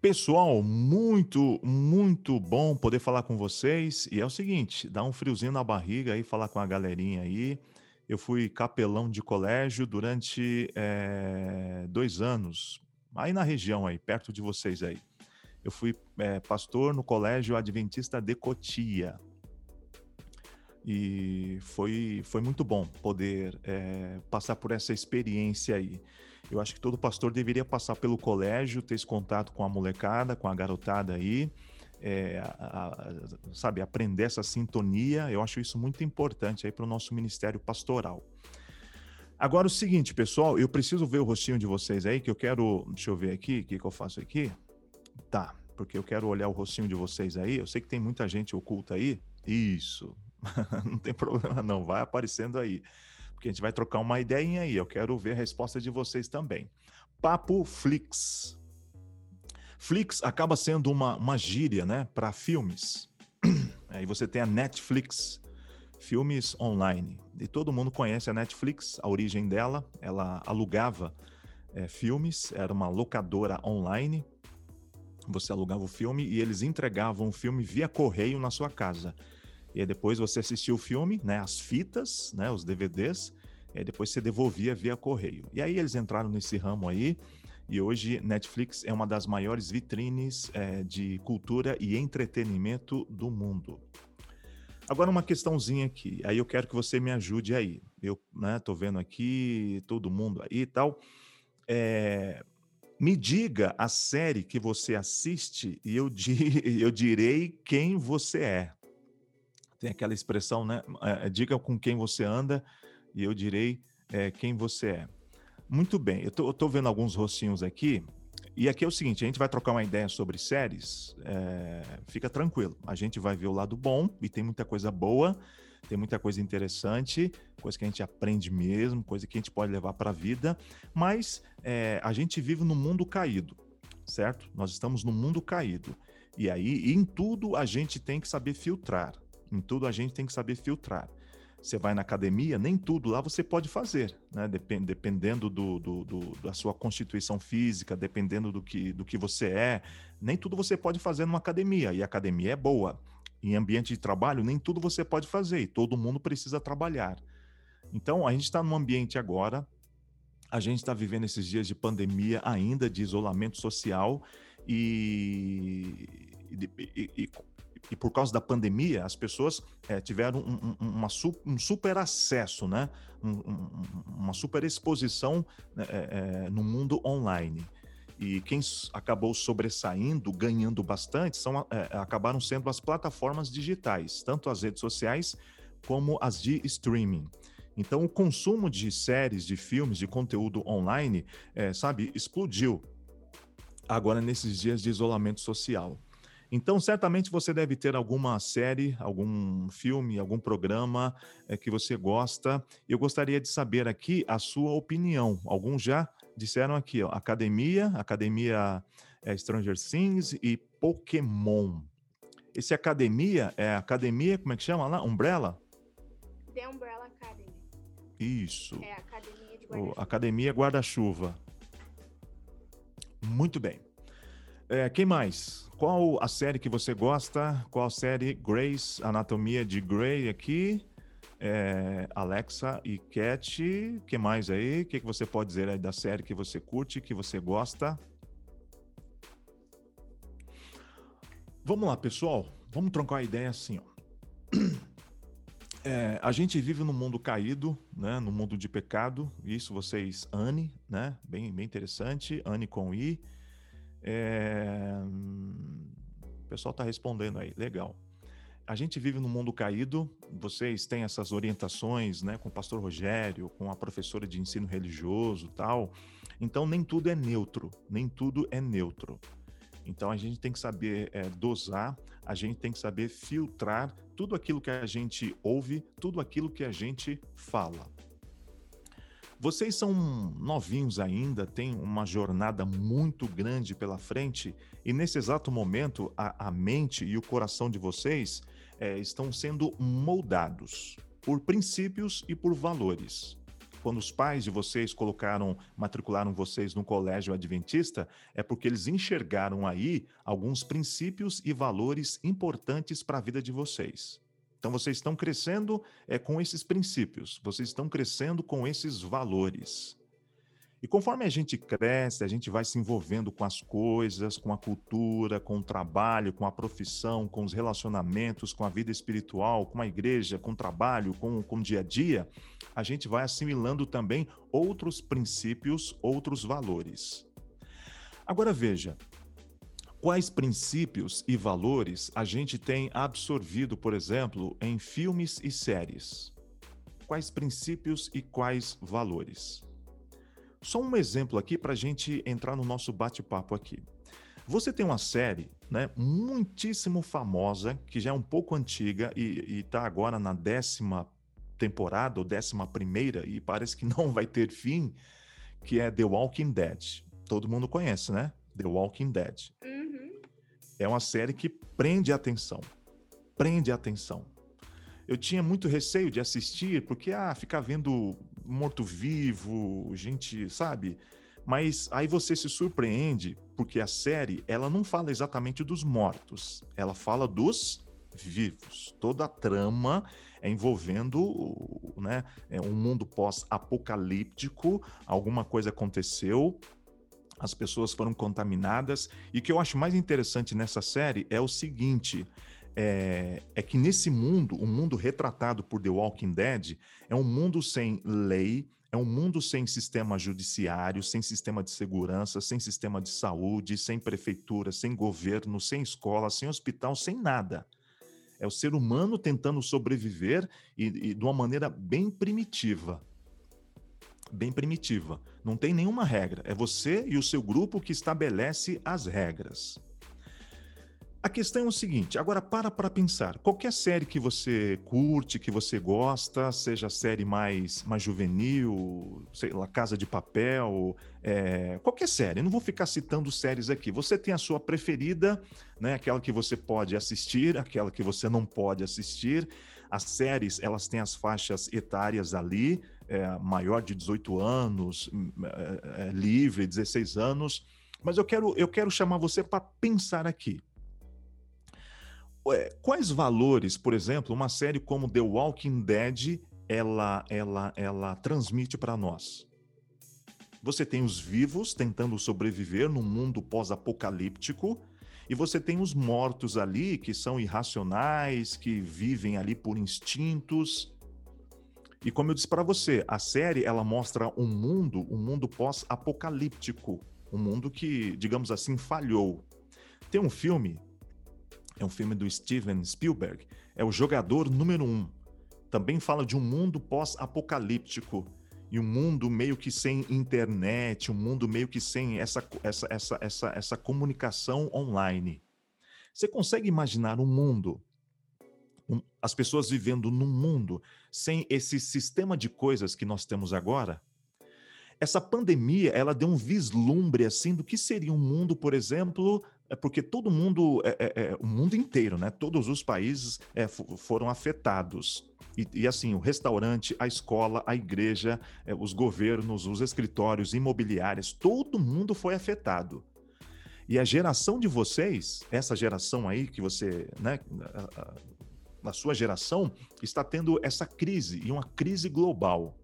Pessoal, muito, muito bom poder falar com vocês. E é o seguinte, dá um friozinho na barriga aí, falar com a galerinha aí. Eu fui capelão de colégio durante é, dois anos, aí na região aí, perto de vocês aí. Eu fui é, pastor no colégio Adventista de Cotia. E foi, foi muito bom poder é, passar por essa experiência aí. Eu acho que todo pastor deveria passar pelo colégio, ter esse contato com a molecada, com a garotada aí, é, a, a, sabe, aprender essa sintonia. Eu acho isso muito importante aí para o nosso ministério pastoral. Agora o seguinte, pessoal, eu preciso ver o rostinho de vocês aí, que eu quero. Deixa eu ver aqui, o que, que eu faço aqui? Tá, porque eu quero olhar o rostinho de vocês aí. Eu sei que tem muita gente oculta aí. Isso. não tem problema, não. Vai aparecendo aí porque a gente vai trocar uma ideia aí. Eu quero ver a resposta de vocês também. Papo Flix. Flix acaba sendo uma, uma gíria, né, para filmes. Aí você tem a Netflix, filmes online. E todo mundo conhece a Netflix, a origem dela. Ela alugava é, filmes, era uma locadora online. Você alugava o filme e eles entregavam o filme via correio na sua casa. E aí depois você assistia o filme, né, as fitas, né, os DVDs, e depois você devolvia via correio. E aí eles entraram nesse ramo aí, e hoje Netflix é uma das maiores vitrines é, de cultura e entretenimento do mundo. Agora uma questãozinha aqui, aí eu quero que você me ajude aí. Eu né, tô vendo aqui todo mundo aí e tal. É, me diga a série que você assiste e eu, di eu direi quem você é tem aquela expressão, né? É, diga com quem você anda e eu direi é, quem você é. Muito bem, eu estou vendo alguns rostinhos aqui. E aqui é o seguinte: a gente vai trocar uma ideia sobre séries. É, fica tranquilo, a gente vai ver o lado bom e tem muita coisa boa, tem muita coisa interessante, coisa que a gente aprende mesmo, coisa que a gente pode levar para a vida. Mas é, a gente vive num mundo caído, certo? Nós estamos num mundo caído. E aí, em tudo, a gente tem que saber filtrar. Em tudo a gente tem que saber filtrar. Você vai na academia, nem tudo lá você pode fazer, né? Depend, dependendo do, do, do, da sua constituição física, dependendo do que, do que você é, nem tudo você pode fazer numa academia, e a academia é boa. Em ambiente de trabalho, nem tudo você pode fazer, e todo mundo precisa trabalhar. Então, a gente está num ambiente agora, a gente está vivendo esses dias de pandemia ainda, de isolamento social, e, e, e, e por causa da pandemia, as pessoas é, tiveram um, um, uma, um super acesso, né? Um, uma super exposição é, é, no mundo online. E quem acabou sobressaindo, ganhando bastante, são, acabaram sendo as plataformas digitais, tanto as redes sociais como as de streaming. Então, o consumo de séries, de filmes, de conteúdo online, sabe, explodiu agora nesses dias de isolamento social. Então, certamente você deve ter alguma série, algum filme, algum programa é, que você gosta. Eu gostaria de saber aqui a sua opinião. Alguns já disseram aqui, ó, Academia, Academia é, Stranger Things e Pokémon. Esse Academia é Academia, como é que chama lá? Umbrella? The Umbrella Academy. Isso. É Academia de Guarda-Chuva. Academia Guarda-Chuva. Muito bem. É, quem mais? Qual a série que você gosta? Qual série? Grace, Anatomia de Grey aqui. É, Alexa e Cat. que mais aí? O que, que você pode dizer aí da série que você curte, que você gosta? Vamos lá, pessoal. Vamos trocar a ideia assim, ó. É, a gente vive num mundo caído, né? No mundo de pecado. Isso vocês, Anne, né? Bem, bem interessante. Anne com I. É... O pessoal está respondendo aí, legal. A gente vive num mundo caído, vocês têm essas orientações né, com o pastor Rogério, com a professora de ensino religioso tal. Então, nem tudo é neutro, nem tudo é neutro. Então, a gente tem que saber é, dosar, a gente tem que saber filtrar tudo aquilo que a gente ouve, tudo aquilo que a gente fala. Vocês são novinhos ainda, têm uma jornada muito grande pela frente e nesse exato momento a, a mente e o coração de vocês é, estão sendo moldados por princípios e por valores. quando os pais de vocês colocaram, matricularam vocês no colégio adventista, é porque eles enxergaram aí alguns princípios e valores importantes para a vida de vocês. Então vocês estão crescendo é, com esses princípios, vocês estão crescendo com esses valores. E conforme a gente cresce, a gente vai se envolvendo com as coisas, com a cultura, com o trabalho, com a profissão, com os relacionamentos, com a vida espiritual, com a igreja, com o trabalho, com, com o dia a dia, a gente vai assimilando também outros princípios, outros valores. Agora veja, quais princípios e valores a gente tem absorvido, por exemplo, em filmes e séries? Quais princípios e quais valores? Só um exemplo aqui para a gente entrar no nosso bate-papo aqui. Você tem uma série, né, muitíssimo famosa, que já é um pouco antiga e está agora na décima temporada ou décima primeira e parece que não vai ter fim, que é The Walking Dead. Todo mundo conhece, né? The Walking Dead. Uhum. É uma série que prende a atenção. Prende a atenção. Eu tinha muito receio de assistir, porque, ah, ficar vendo morto-vivo, gente, sabe? Mas aí você se surpreende, porque a série, ela não fala exatamente dos mortos, ela fala dos vivos. Toda a trama é envolvendo né, é um mundo pós-apocalíptico, alguma coisa aconteceu, as pessoas foram contaminadas, e o que eu acho mais interessante nessa série é o seguinte: é, é, que nesse mundo, o mundo retratado por The Walking Dead, é um mundo sem lei, é um mundo sem sistema judiciário, sem sistema de segurança, sem sistema de saúde, sem prefeitura, sem governo, sem escola, sem hospital, sem nada. É o ser humano tentando sobreviver e, e de uma maneira bem primitiva. Bem primitiva. Não tem nenhuma regra. É você e o seu grupo que estabelece as regras. A questão é o seguinte, agora para para pensar. Qualquer série que você curte, que você gosta, seja série mais, mais juvenil, sei lá, Casa de Papel, é, qualquer série, não vou ficar citando séries aqui. Você tem a sua preferida, né, aquela que você pode assistir, aquela que você não pode assistir. As séries, elas têm as faixas etárias ali, é, maior de 18 anos, é, é, livre, 16 anos. Mas eu quero, eu quero chamar você para pensar aqui quais valores, por exemplo, uma série como The Walking Dead ela ela ela transmite para nós? Você tem os vivos tentando sobreviver num mundo pós-apocalíptico e você tem os mortos ali que são irracionais, que vivem ali por instintos. E como eu disse para você, a série ela mostra um mundo, um mundo pós-apocalíptico, um mundo que, digamos assim, falhou. Tem um filme é um filme do Steven Spielberg, é o jogador número um. Também fala de um mundo pós-apocalíptico e um mundo meio que sem internet, um mundo meio que sem essa, essa, essa, essa, essa comunicação online. Você consegue imaginar um mundo, um, as pessoas vivendo num mundo sem esse sistema de coisas que nós temos agora? Essa pandemia, ela deu um vislumbre assim do que seria um mundo, por exemplo, é porque todo mundo, é, é, é, o mundo inteiro, né? Todos os países é, foram afetados. E, e, assim, o restaurante, a escola, a igreja, é, os governos, os escritórios, imobiliários, todo mundo foi afetado. E a geração de vocês, essa geração aí que você, né, na sua geração, está tendo essa crise, e uma crise global.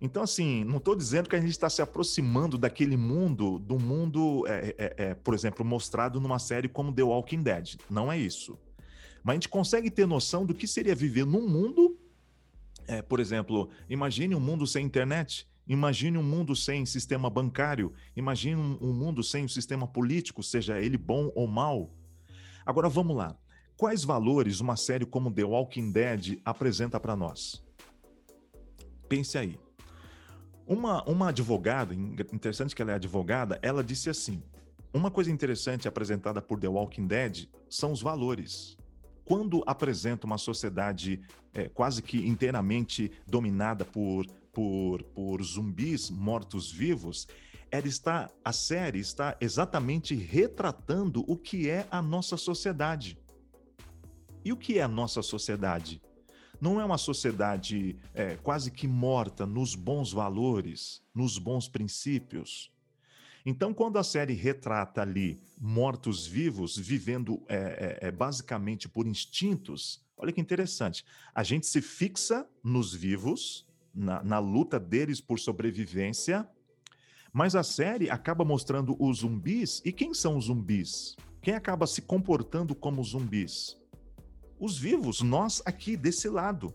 Então, assim, não estou dizendo que a gente está se aproximando daquele mundo, do mundo, é, é, é, por exemplo, mostrado numa série como The Walking Dead. Não é isso. Mas a gente consegue ter noção do que seria viver num mundo, é, por exemplo, imagine um mundo sem internet, imagine um mundo sem sistema bancário, imagine um, um mundo sem o sistema político, seja ele bom ou mal. Agora vamos lá. Quais valores uma série como The Walking Dead apresenta para nós? Pense aí. Uma, uma advogada, interessante que ela é advogada, ela disse assim: uma coisa interessante apresentada por The Walking Dead são os valores. Quando apresenta uma sociedade é, quase que inteiramente dominada por, por, por zumbis mortos-vivos, ela está, a série está exatamente retratando o que é a nossa sociedade. E o que é a nossa sociedade? Não é uma sociedade é, quase que morta nos bons valores, nos bons princípios. Então, quando a série retrata ali mortos-vivos vivendo é, é, é, basicamente por instintos, olha que interessante. A gente se fixa nos vivos, na, na luta deles por sobrevivência, mas a série acaba mostrando os zumbis. E quem são os zumbis? Quem acaba se comportando como zumbis? Os vivos, nós aqui desse lado.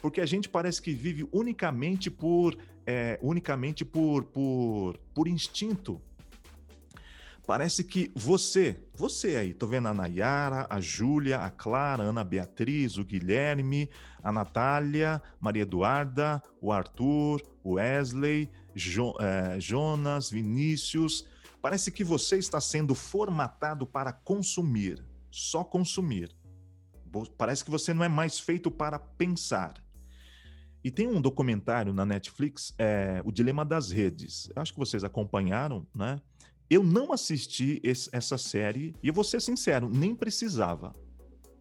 Porque a gente parece que vive unicamente por é, unicamente por, por, por instinto. Parece que você, você aí, tô vendo a Nayara, a Júlia, a Clara, a Ana Beatriz, o Guilherme, a Natália, Maria Eduarda, o Arthur, o Wesley, jo, é, Jonas, Vinícius. Parece que você está sendo formatado para consumir, só consumir. Parece que você não é mais feito para pensar. E tem um documentário na Netflix, é, O Dilema das Redes. Eu acho que vocês acompanharam, né? Eu não assisti esse, essa série, e eu vou ser sincero, nem precisava.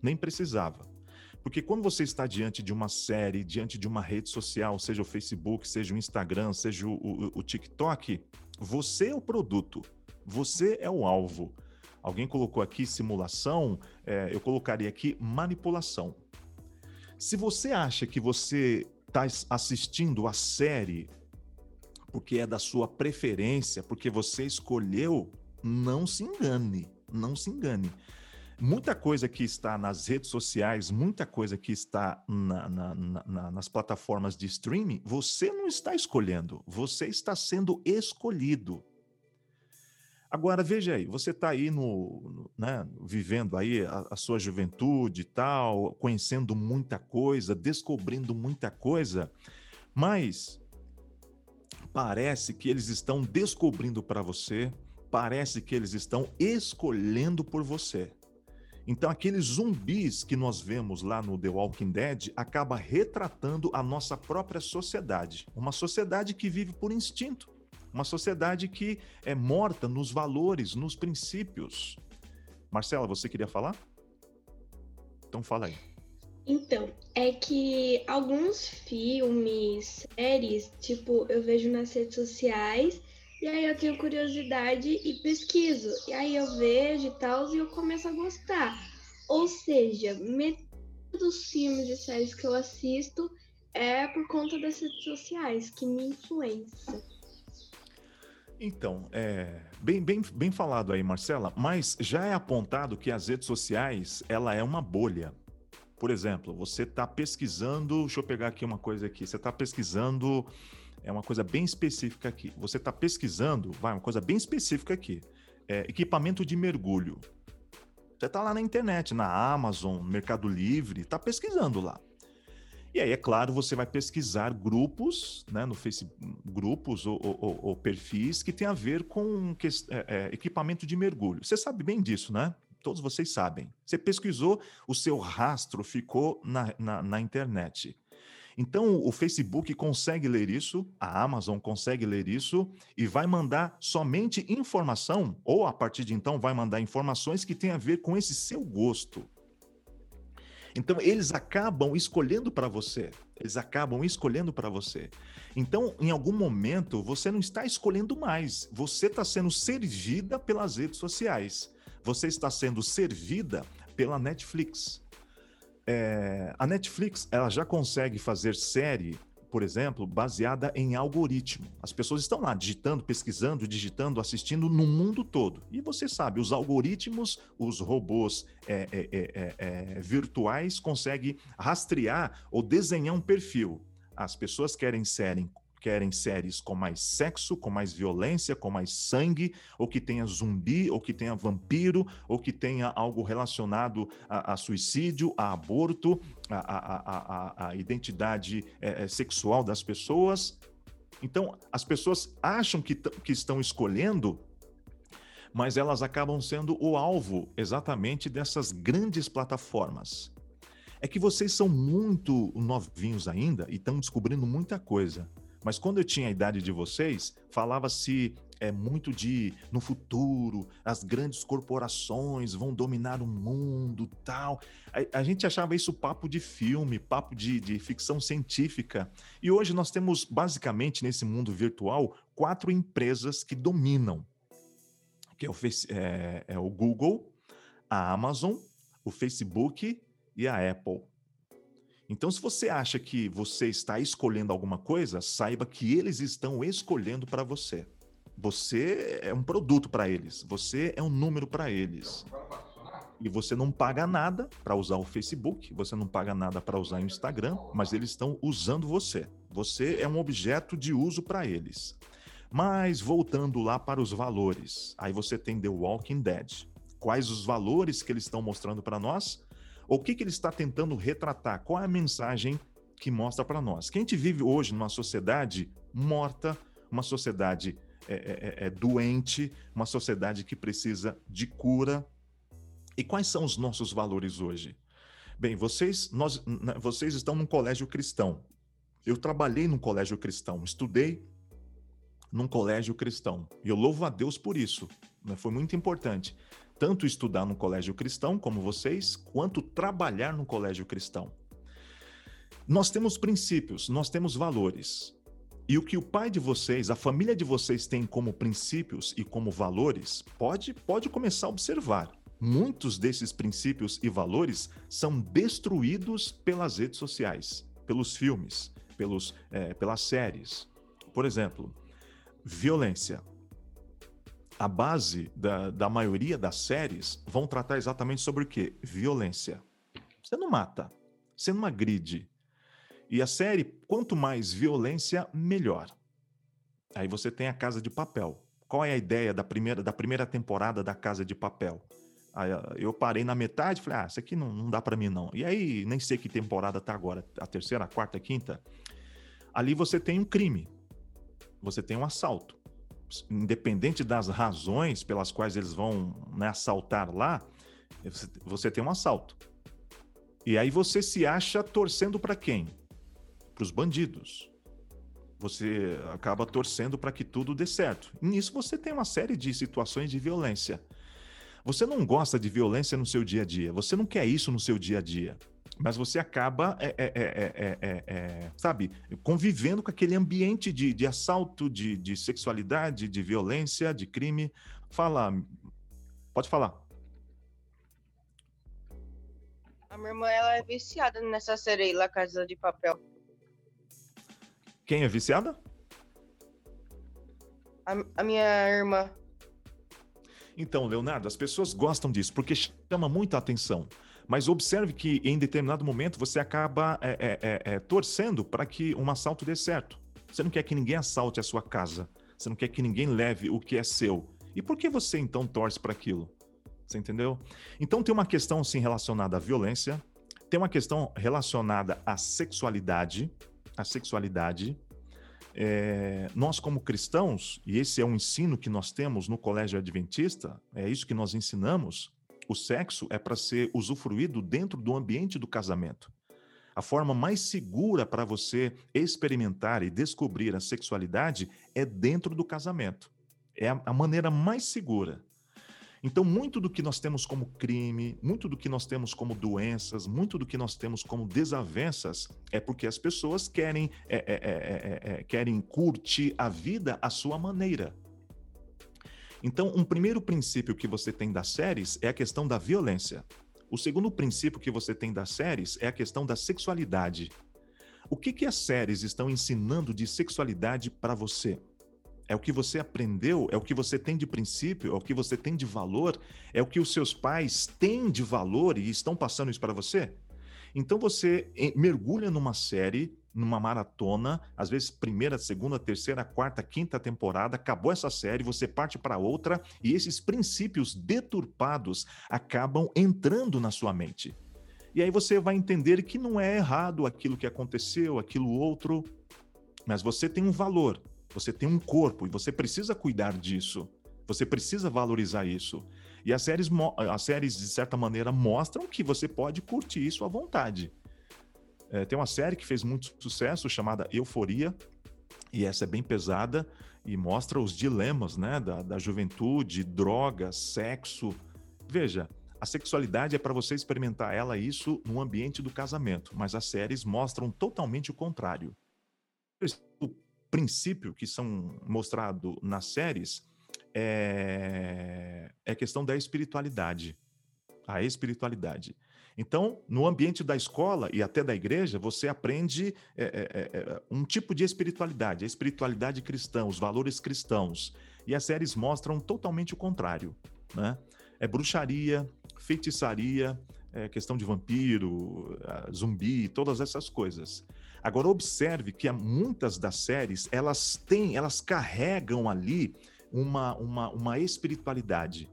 Nem precisava. Porque quando você está diante de uma série, diante de uma rede social, seja o Facebook, seja o Instagram, seja o, o, o TikTok, você é o produto, você é o alvo. Alguém colocou aqui simulação, é, eu colocaria aqui manipulação. Se você acha que você está assistindo a série porque é da sua preferência, porque você escolheu, não se engane, não se engane. Muita coisa que está nas redes sociais, muita coisa que está na, na, na, nas plataformas de streaming, você não está escolhendo, você está sendo escolhido. Agora, veja aí, você está aí no, no né, vivendo aí a, a, sua juventude e tal, conhecendo muita coisa, descobrindo muita coisa, mas parece que eles estão descobrindo para você, parece que eles estão escolhendo por você. Então, aqueles zumbis que nós vemos lá no The Walking Dead acaba retratando a nossa própria sociedade. Uma sociedade que vive por instinto. Uma sociedade que é morta nos valores, nos princípios. Marcela, você queria falar? Então fala aí. Então, é que alguns filmes, séries, tipo, eu vejo nas redes sociais e aí eu tenho curiosidade e pesquiso. E aí eu vejo e tal e eu começo a gostar. Ou seja, metade dos filmes e séries que eu assisto é por conta das redes sociais, que me influenciam. Então, é, bem, bem, bem falado aí, Marcela, mas já é apontado que as redes sociais, ela é uma bolha. Por exemplo, você está pesquisando, deixa eu pegar aqui uma coisa aqui, você está pesquisando, é uma coisa bem específica aqui. Você está pesquisando, vai, uma coisa bem específica aqui, é, equipamento de mergulho. Você está lá na internet, na Amazon, Mercado Livre, está pesquisando lá. E aí, é claro, você vai pesquisar grupos, né, no Facebook, grupos ou, ou, ou, perfis que tem a ver com que, é, é, equipamento de mergulho. Você sabe bem disso, né? todos vocês sabem. Você pesquisou, o seu rastro ficou na, na, na internet. Então, o Facebook consegue ler isso, a Amazon consegue ler isso e vai mandar somente informação, ou a partir de então vai mandar informações que têm a ver com esse seu gosto. Então, eles acabam escolhendo para você. Eles acabam escolhendo para você. Então, em algum momento, você não está escolhendo mais. Você está sendo servida pelas redes sociais você está sendo servida pela Netflix. É, a Netflix ela já consegue fazer série, por exemplo, baseada em algoritmo. As pessoas estão lá digitando, pesquisando, digitando, assistindo no mundo todo. E você sabe, os algoritmos, os robôs é, é, é, é, é virtuais conseguem rastrear ou desenhar um perfil. As pessoas querem série querem séries com mais sexo, com mais violência, com mais sangue, ou que tenha zumbi, ou que tenha vampiro, ou que tenha algo relacionado a, a suicídio, a aborto, a, a, a identidade é, sexual das pessoas. Então, as pessoas acham que, que estão escolhendo mas elas acabam sendo o alvo exatamente dessas grandes plataformas. É que vocês são muito novinhos ainda e estão descobrindo muita coisa. Mas quando eu tinha a idade de vocês, falava-se é muito de no futuro as grandes corporações vão dominar o mundo tal. A, a gente achava isso papo de filme, papo de, de ficção científica. E hoje nós temos basicamente nesse mundo virtual quatro empresas que dominam, que é o, é, é o Google, a Amazon, o Facebook e a Apple. Então, se você acha que você está escolhendo alguma coisa, saiba que eles estão escolhendo para você. Você é um produto para eles, você é um número para eles. E você não paga nada para usar o Facebook, você não paga nada para usar o Instagram, mas eles estão usando você. Você é um objeto de uso para eles. Mas voltando lá para os valores, aí você tem The Walking Dead. Quais os valores que eles estão mostrando para nós? O que, que ele está tentando retratar? Qual é a mensagem que mostra para nós? Que a gente vive hoje numa sociedade morta, uma sociedade é, é, é, é, doente, uma sociedade que precisa de cura. E quais são os nossos valores hoje? Bem, vocês, nós, vocês estão num colégio cristão. Eu trabalhei num colégio cristão, estudei num colégio cristão. E eu louvo a Deus por isso. Né? Foi muito importante. Tanto estudar no colégio cristão, como vocês, quanto trabalhar no colégio cristão. Nós temos princípios, nós temos valores. E o que o pai de vocês, a família de vocês tem como princípios e como valores, pode, pode começar a observar. Muitos desses princípios e valores são destruídos pelas redes sociais, pelos filmes, pelos, é, pelas séries. Por exemplo, violência. A base da, da maioria das séries vão tratar exatamente sobre o que? Violência. Você não mata, você não agride, e a série, quanto mais violência, melhor. Aí você tem a Casa de Papel. Qual é a ideia da primeira, da primeira temporada da Casa de Papel? Aí eu parei na metade e falei, ah, isso aqui não, não dá para mim não. E aí, nem sei que temporada tá agora, a terceira, a quarta, a quinta. Ali você tem um crime, você tem um assalto. Independente das razões pelas quais eles vão né, assaltar lá, você tem um assalto. E aí você se acha torcendo para quem? para os bandidos. Você acaba torcendo para que tudo dê certo. E nisso você tem uma série de situações de violência. Você não gosta de violência no seu dia a dia, você não quer isso no seu dia a dia. Mas você acaba, é, é, é, sabe, convivendo com aquele ambiente de, de assalto, de, de sexualidade, de violência, de crime. Fala, pode falar. A minha irmã ela é viciada nessa série aí, La Casa de Papel. Quem é viciada? A, a minha irmã. Então, Leonardo, as pessoas gostam disso porque chama muita atenção. Mas observe que em determinado momento você acaba é, é, é, é torcendo para que um assalto dê certo. Você não quer que ninguém assalte a sua casa. Você não quer que ninguém leve o que é seu. E por que você então torce para aquilo? Você entendeu? Então tem uma questão assim relacionada à violência, tem uma questão relacionada à sexualidade, a sexualidade. É, nós, como cristãos, e esse é um ensino que nós temos no Colégio Adventista, é isso que nós ensinamos: o sexo é para ser usufruído dentro do ambiente do casamento. A forma mais segura para você experimentar e descobrir a sexualidade é dentro do casamento. É a maneira mais segura. Então, muito do que nós temos como crime, muito do que nós temos como doenças, muito do que nós temos como desavenças é porque as pessoas querem, é, é, é, é, querem curtir a vida à sua maneira. Então, um primeiro princípio que você tem das séries é a questão da violência. O segundo princípio que você tem das séries é a questão da sexualidade. O que, que as séries estão ensinando de sexualidade para você? é o que você aprendeu, é o que você tem de princípio, é o que você tem de valor, é o que os seus pais têm de valor e estão passando isso para você? Então você mergulha numa série, numa maratona, às vezes primeira, segunda, terceira, quarta, quinta temporada, acabou essa série, você parte para outra e esses princípios deturpados acabam entrando na sua mente. E aí você vai entender que não é errado aquilo que aconteceu, aquilo outro, mas você tem um valor você tem um corpo e você precisa cuidar disso. Você precisa valorizar isso. E as séries, as séries de certa maneira, mostram que você pode curtir isso à vontade. É, tem uma série que fez muito sucesso chamada Euforia. E essa é bem pesada e mostra os dilemas né, da, da juventude, drogas, sexo. Veja, a sexualidade é para você experimentar ela isso no ambiente do casamento, mas as séries mostram totalmente o contrário. O princípio que são mostrado nas séries é, é questão da espiritualidade. A espiritualidade. Então, no ambiente da escola e até da igreja, você aprende é, é, é, um tipo de espiritualidade, a espiritualidade cristã, os valores cristãos. E as séries mostram totalmente o contrário. Né? É bruxaria, feitiçaria, é questão de vampiro, zumbi, todas essas coisas. Agora observe que muitas das séries elas têm, elas carregam ali uma, uma, uma espiritualidade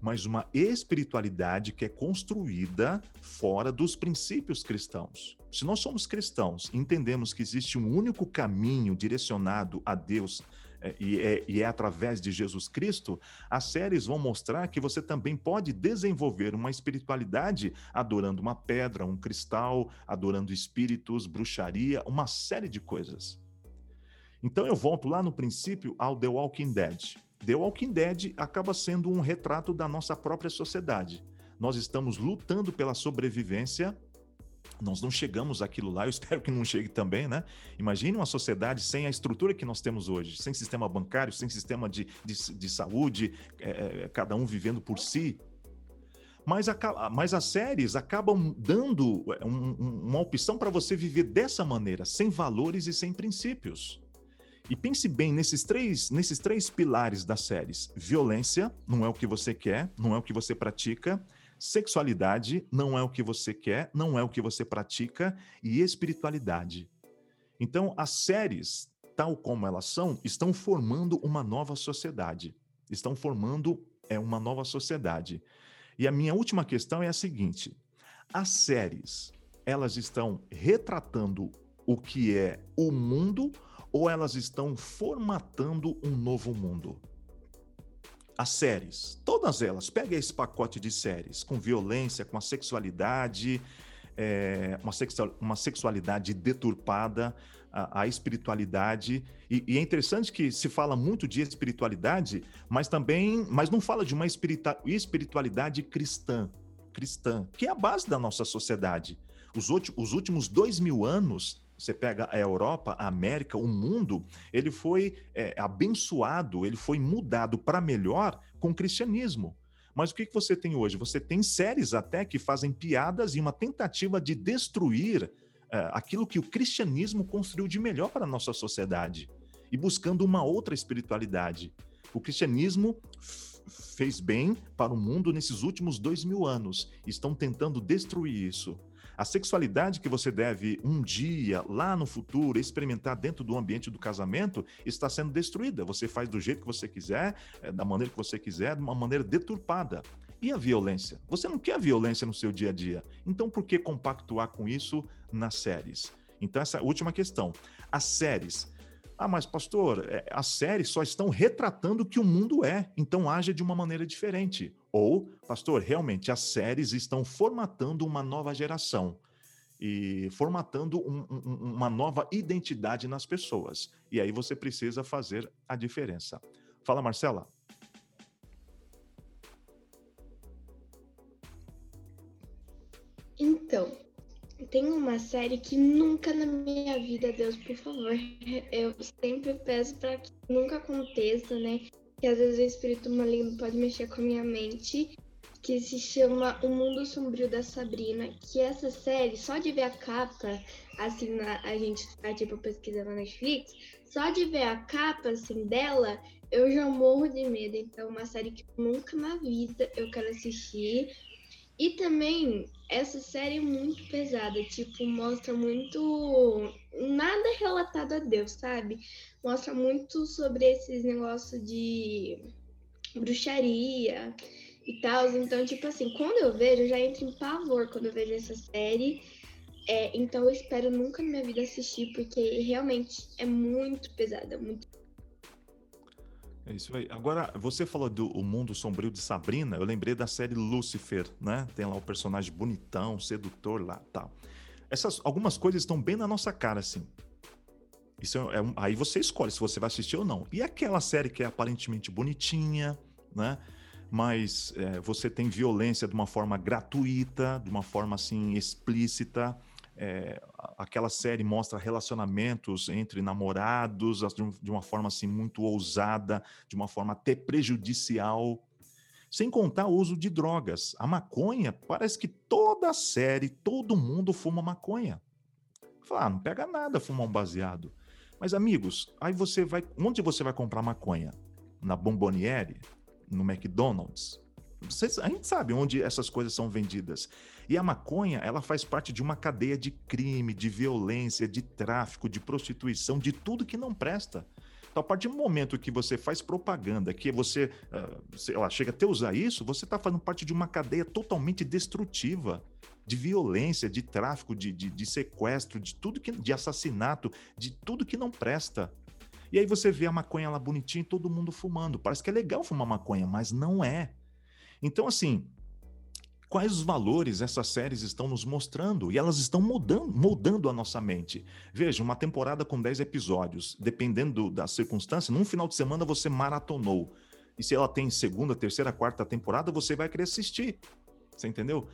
mas uma espiritualidade que é construída fora dos princípios cristãos. Se nós somos cristãos, entendemos que existe um único caminho direcionado a Deus é, e, é, e é através de Jesus Cristo, as séries vão mostrar que você também pode desenvolver uma espiritualidade adorando uma pedra, um cristal, adorando espíritos, bruxaria, uma série de coisas. Então eu volto lá no princípio ao The Walking Dead. The Walking Dead acaba sendo um retrato da nossa própria sociedade. Nós estamos lutando pela sobrevivência. Nós não chegamos àquilo lá, eu espero que não chegue também, né? Imagine uma sociedade sem a estrutura que nós temos hoje, sem sistema bancário, sem sistema de, de, de saúde, é, é cada um vivendo por si. Mas, a, mas as séries acabam dando é, um, uma opção para você viver dessa maneira, sem valores e sem princípios. E pense bem nesses três, nesses três pilares das séries: violência não é o que você quer, não é o que você pratica. Sexualidade não é o que você quer, não é o que você pratica. E espiritualidade. Então, as séries, tal como elas são, estão formando uma nova sociedade. Estão formando é, uma nova sociedade. E a minha última questão é a seguinte: as séries, elas estão retratando o que é o mundo ou elas estão formatando um novo mundo? As séries, todas elas, pega esse pacote de séries, com violência, com a sexualidade, é, uma, uma sexualidade deturpada, a, a espiritualidade. E, e, é interessante que se fala muito de espiritualidade, mas também, mas não fala de uma espiritualidade cristã, cristã, que é a base da nossa sociedade. Os últimos dois mil anos você pega a Europa, a América, o mundo, ele foi é, abençoado, ele foi mudado para melhor com o cristianismo. Mas o que, que você tem hoje? Você tem séries até que fazem piadas e uma tentativa de destruir é, aquilo que o cristianismo construiu de melhor para a nossa sociedade e buscando uma outra espiritualidade. O cristianismo fez bem para o mundo nesses últimos dois mil anos. Estão tentando destruir isso. A sexualidade que você deve um dia, lá no futuro, experimentar dentro do ambiente do casamento está sendo destruída. Você faz do jeito que você quiser, eh, da maneira que você quiser, de uma maneira deturpada. E a violência? Você não quer violência no seu dia a dia. Então, por que compactuar com isso nas séries? Então, essa é última questão. As séries ah, mas pastor, é, as séries só estão retratando o que o mundo é, então haja de uma maneira diferente. Ou, pastor, realmente as séries estão formatando uma nova geração e formatando um, um, uma nova identidade nas pessoas. E aí você precisa fazer a diferença. Fala, Marcela. Então, tem uma série que nunca na minha vida, Deus, por favor, eu sempre peço para que nunca aconteça, né? Que às vezes o espírito maligno pode mexer com a minha mente, que se chama O Mundo Sombrio da Sabrina, que essa série, só de ver a capa, assim, na, a gente tá tipo pesquisando na Netflix, só de ver a capa assim dela, eu já morro de medo. Então, é uma série que nunca na vida eu quero assistir. E também essa série é muito pesada, tipo, mostra muito nada relatado a Deus, sabe? Mostra muito sobre esses negócios de bruxaria e tal. Então, tipo assim, quando eu vejo, eu já entro em pavor quando eu vejo essa série. É, então eu espero nunca na minha vida assistir, porque realmente é muito pesada, muito é isso aí. Agora, você falou do o Mundo Sombrio de Sabrina, eu lembrei da série Lucifer, né? Tem lá o personagem bonitão, sedutor lá, tal. Essas algumas coisas estão bem na nossa cara assim. Isso é, é, aí você escolhe se você vai assistir ou não. E aquela série que é aparentemente bonitinha, né? Mas é, você tem violência de uma forma gratuita, de uma forma assim explícita. É, aquela série mostra relacionamentos entre namorados de uma forma assim muito ousada, de uma forma até prejudicial. Sem contar o uso de drogas. A maconha, parece que toda série, todo mundo fuma maconha. Fala, ah, não pega nada fumar um baseado. Mas, amigos, aí você vai. Onde você vai comprar maconha? Na Bomboniere? No McDonald's? Vocês, a gente sabe onde essas coisas são vendidas. E a maconha, ela faz parte de uma cadeia de crime, de violência, de tráfico, de prostituição, de tudo que não presta. Então, a partir do momento que você faz propaganda, que você, uh, sei lá, chega até usar isso, você está fazendo parte de uma cadeia totalmente destrutiva de violência, de tráfico, de, de, de sequestro, de tudo que, de assassinato, de tudo que não presta. E aí você vê a maconha lá bonitinha e todo mundo fumando. Parece que é legal fumar maconha, mas não é. Então, assim, quais os valores essas séries estão nos mostrando? E elas estão mudando, moldando a nossa mente. Veja, uma temporada com 10 episódios, dependendo da circunstância, num final de semana você maratonou. E se ela tem segunda, terceira, quarta temporada, você vai querer assistir. Você entendeu?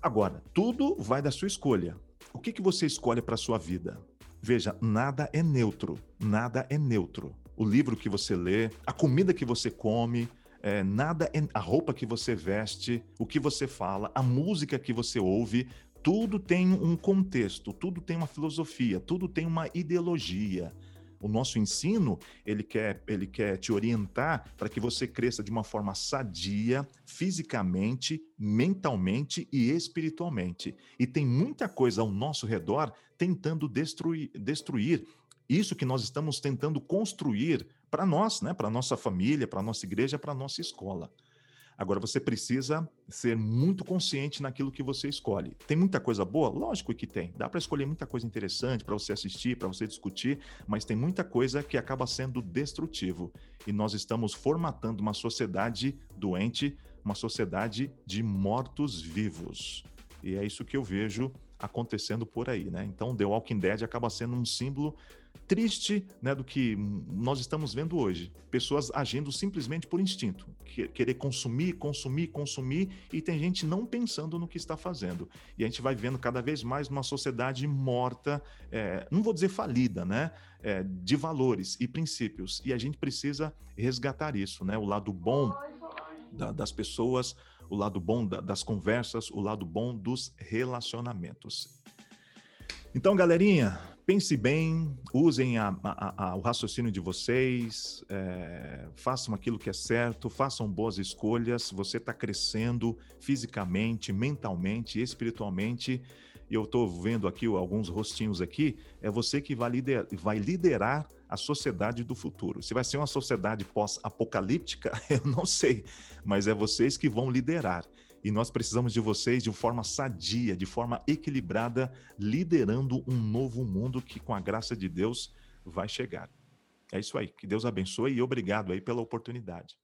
Agora, tudo vai da sua escolha. O que, que você escolhe para sua vida? Veja, nada é neutro. Nada é neutro. O livro que você lê, a comida que você come, é, nada é a roupa que você veste, o que você fala, a música que você ouve, tudo tem um contexto, tudo tem uma filosofia, tudo tem uma ideologia. O nosso ensino, ele quer, ele quer te orientar para que você cresça de uma forma sadia, fisicamente, mentalmente e espiritualmente. E tem muita coisa ao nosso redor tentando destruir, destruir isso que nós estamos tentando construir para nós, né, para nossa família, para nossa igreja, para nossa escola. Agora você precisa ser muito consciente naquilo que você escolhe. Tem muita coisa boa? Lógico que tem. Dá para escolher muita coisa interessante para você assistir, para você discutir, mas tem muita coisa que acaba sendo destrutivo. E nós estamos formatando uma sociedade doente, uma sociedade de mortos-vivos. E é isso que eu vejo acontecendo por aí, né? Então, The Walking Dead acaba sendo um símbolo triste né, do que nós estamos vendo hoje. Pessoas agindo simplesmente por instinto, querer consumir, consumir, consumir, e tem gente não pensando no que está fazendo. E a gente vai vendo cada vez mais uma sociedade morta, é, não vou dizer falida, né? É, de valores e princípios. E a gente precisa resgatar isso, né? O lado bom da, das pessoas, o lado bom da, das conversas, o lado bom dos relacionamentos. Então, galerinha, pense bem, usem a, a, a, o raciocínio de vocês, é, façam aquilo que é certo, façam boas escolhas. Você está crescendo fisicamente, mentalmente, espiritualmente. E eu estou vendo aqui alguns rostinhos aqui. É você que vai, lider, vai liderar a sociedade do futuro. Se vai ser uma sociedade pós-apocalíptica, eu não sei, mas é vocês que vão liderar. E nós precisamos de vocês de forma sadia, de forma equilibrada, liderando um novo mundo que, com a graça de Deus, vai chegar. É isso aí. Que Deus abençoe e obrigado aí pela oportunidade.